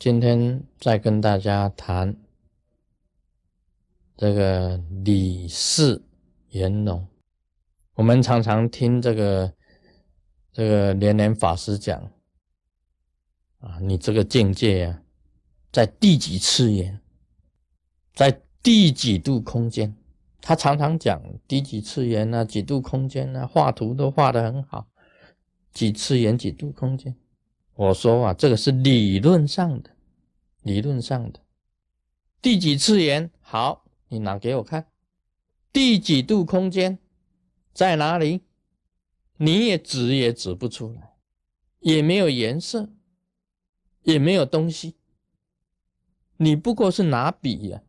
今天再跟大家谈这个李氏圆融。我们常常听这个这个莲莲法师讲啊，你这个境界啊，在第几次元，在第几度空间？他常常讲第几次元啊，几度空间啊，画图都画得很好，几次元几度空间。我说啊，这个是理论上的，理论上的第几次元？好，你拿给我看，第几度空间在哪里？你也指也指不出来，也没有颜色，也没有东西，你不过是拿笔呀，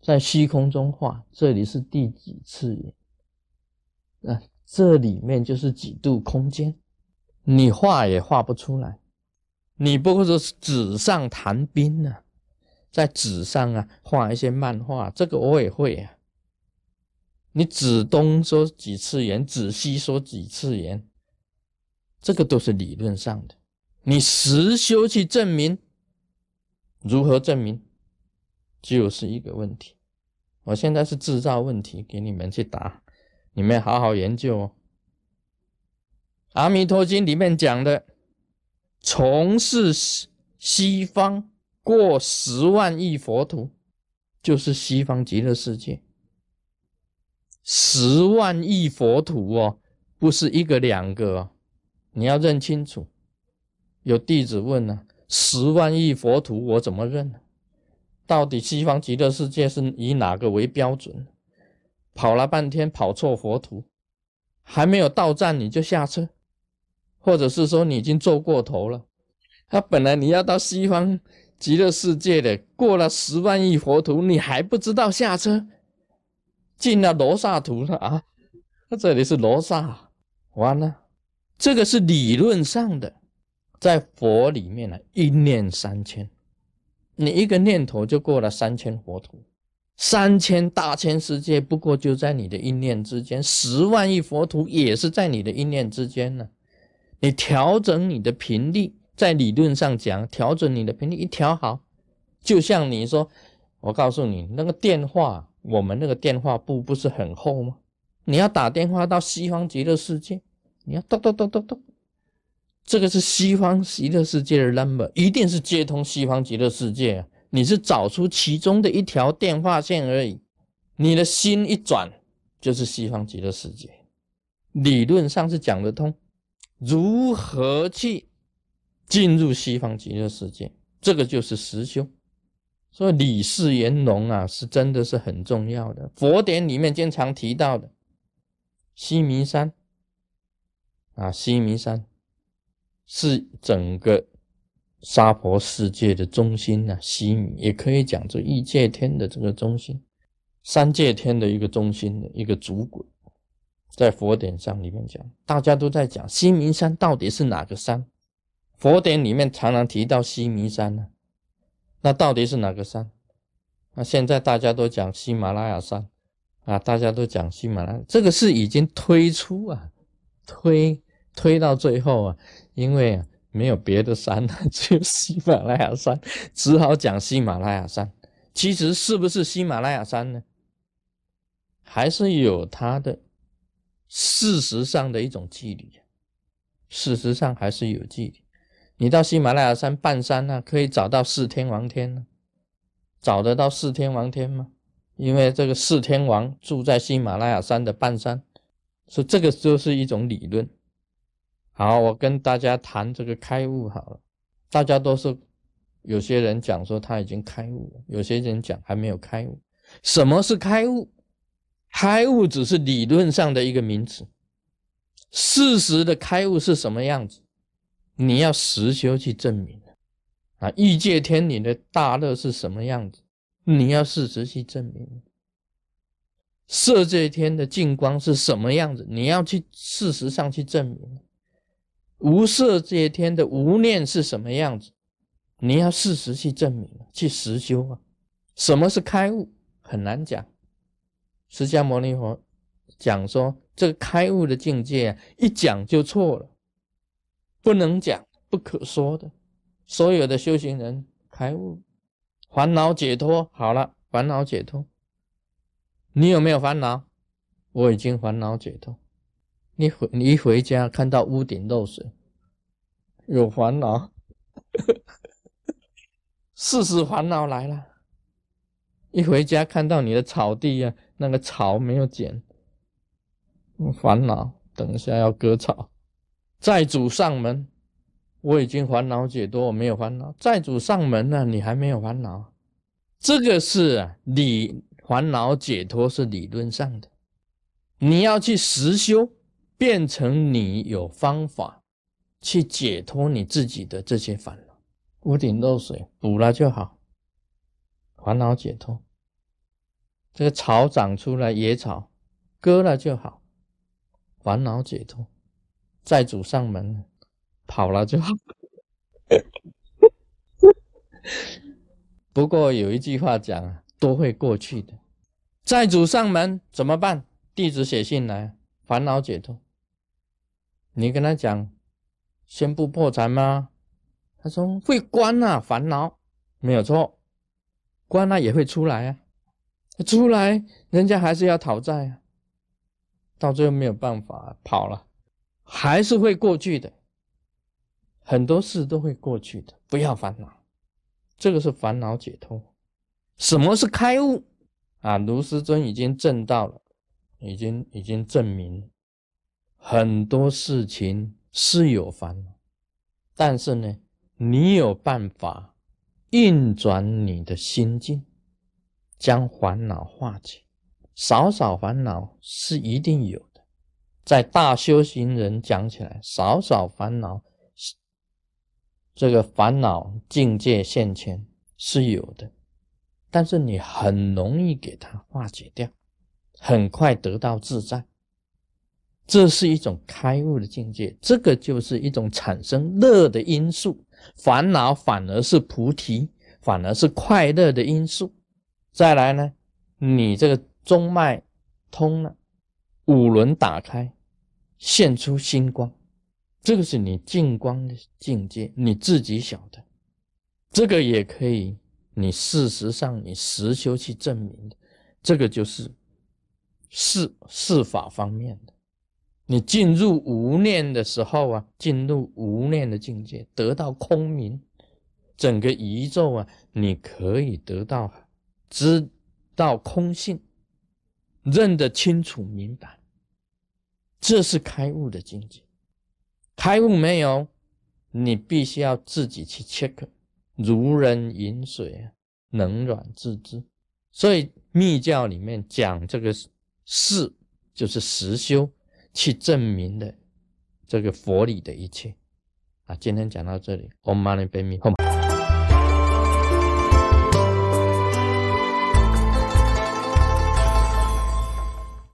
在虚空中画，这里是第几次元？啊，这里面就是几度空间，你画也画不出来。你不过是纸上谈兵呢，在纸上啊画一些漫画，这个我也会啊。你指东说几次元，指西说几次元，这个都是理论上的。你实修去证明，如何证明，就是一个问题。我现在是制造问题给你们去答，你们好好研究哦。《阿弥陀经》里面讲的。从事西西方过十万亿佛土，就是西方极乐世界。十万亿佛土哦，不是一个两个哦，你要认清楚。有弟子问呢：十万亿佛土我怎么认？到底西方极乐世界是以哪个为标准？跑了半天跑错佛土，还没有到站你就下车。或者是说你已经做过头了，他本来你要到西方极乐世界的，过了十万亿佛土，你还不知道下车，进了罗刹土了啊！那这里是罗刹，完了，这个是理论上的，在佛里面呢，一念三千，你一个念头就过了三千佛土，三千大千世界不过就在你的一念之间，十万亿佛土也是在你的一念之间呢。你调整你的频率，在理论上讲，调整你的频率一调好，就像你说，我告诉你，那个电话，我们那个电话簿不是很厚吗？你要打电话到西方极乐世界，你要咚咚咚咚咚，这个是西方极乐世界的 number，一定是接通西方极乐世界。你是找出其中的一条电话线而已，你的心一转，就是西方极乐世界，理论上是讲得通。如何去进入西方极乐世界？这个就是实修。所以理事圆融啊，是真的是很重要的。佛典里面经常提到的西弥山啊，西弥山是整个娑婆世界的中心啊，西弥也可以讲做异界天的这个中心，三界天的一个中心的一个主轨。在佛典上里面讲，大家都在讲西明山到底是哪个山？佛典里面常常提到西明山呢，那到底是哪个山？那现在大家都讲喜马拉雅山啊，大家都讲喜马拉雅，这个是已经推出啊，推推到最后啊，因为啊没有别的山了，只有喜马拉雅山，只好讲喜马拉雅山。其实是不是喜马拉雅山呢？还是有它的。事实上的一种距离，事实上还是有距离。你到喜马拉雅山半山呢，可以找到四天王天呢，找得到四天王天吗？因为这个四天王住在喜马拉雅山的半山，所以这个就是一种理论。好，我跟大家谈这个开悟好了。大家都是有些人讲说他已经开悟了，有些人讲还没有开悟。什么是开悟？开悟只是理论上的一个名词，事实的开悟是什么样子？你要实修去证明啊！欲界天里的大乐是什么样子？你要事实去证明。色界天的净光是什么样子？你要去事实上去证明。无色界天的无念是什么样子？你要事实去证明，去实修啊！什么是开悟？很难讲。释迦牟尼佛讲说，这个开悟的境界啊一讲就错了，不能讲，不可说的。所有的修行人开悟，烦恼解脱。好了，烦恼解脱。你有没有烦恼？我已经烦恼解脱。你回你一回家看到屋顶漏水，有烦恼，事实烦恼来了。一回家看到你的草地呀，那个草没有剪，烦恼。等一下要割草。债主上门，我已经烦恼解脱，我没有烦恼。债主上门了，你还没有烦恼？这个是理烦恼解脱是理论上的，你要去实修。变成你有方法去解脱你自己的这些烦恼，屋顶漏水补了就好，烦恼解脱。这个草长出来野草，割了就好，烦恼解脱。债主上门跑了就好。不过有一句话讲啊，都会过去的。债主上门怎么办？弟子写信来，烦恼解脱。你跟他讲，宣布破产吗？他说会关啊，烦恼没有错，关了也会出来啊，出来人家还是要讨债啊，到最后没有办法跑了，还是会过去的，很多事都会过去的，不要烦恼，这个是烦恼解脱。什么是开悟啊？卢师尊已经证到了，已经已经证明。很多事情是有烦恼，但是呢，你有办法运转你的心境，将烦恼化解。少少烦恼是一定有的，在大修行人讲起来，少少烦恼，这个烦恼境界现前是有的，但是你很容易给它化解掉，很快得到自在。这是一种开悟的境界，这个就是一种产生乐的因素。烦恼反而是菩提，反而是快乐的因素。再来呢，你这个中脉通了，五轮打开，现出星光，这个是你净光的境界，你自己晓得。这个也可以，你事实上你实修去证明的，这个就是事事法方面的。你进入无念的时候啊，进入无念的境界，得到空明，整个宇宙啊，你可以得到知道空性，认得清楚明白，这是开悟的境界。开悟没有，你必须要自己去 check，如人饮水，冷暖自知。所以密教里面讲这个事，就是实修。去证明的这个佛理的一切啊！今天讲到这里，Om Mani Padme Hum。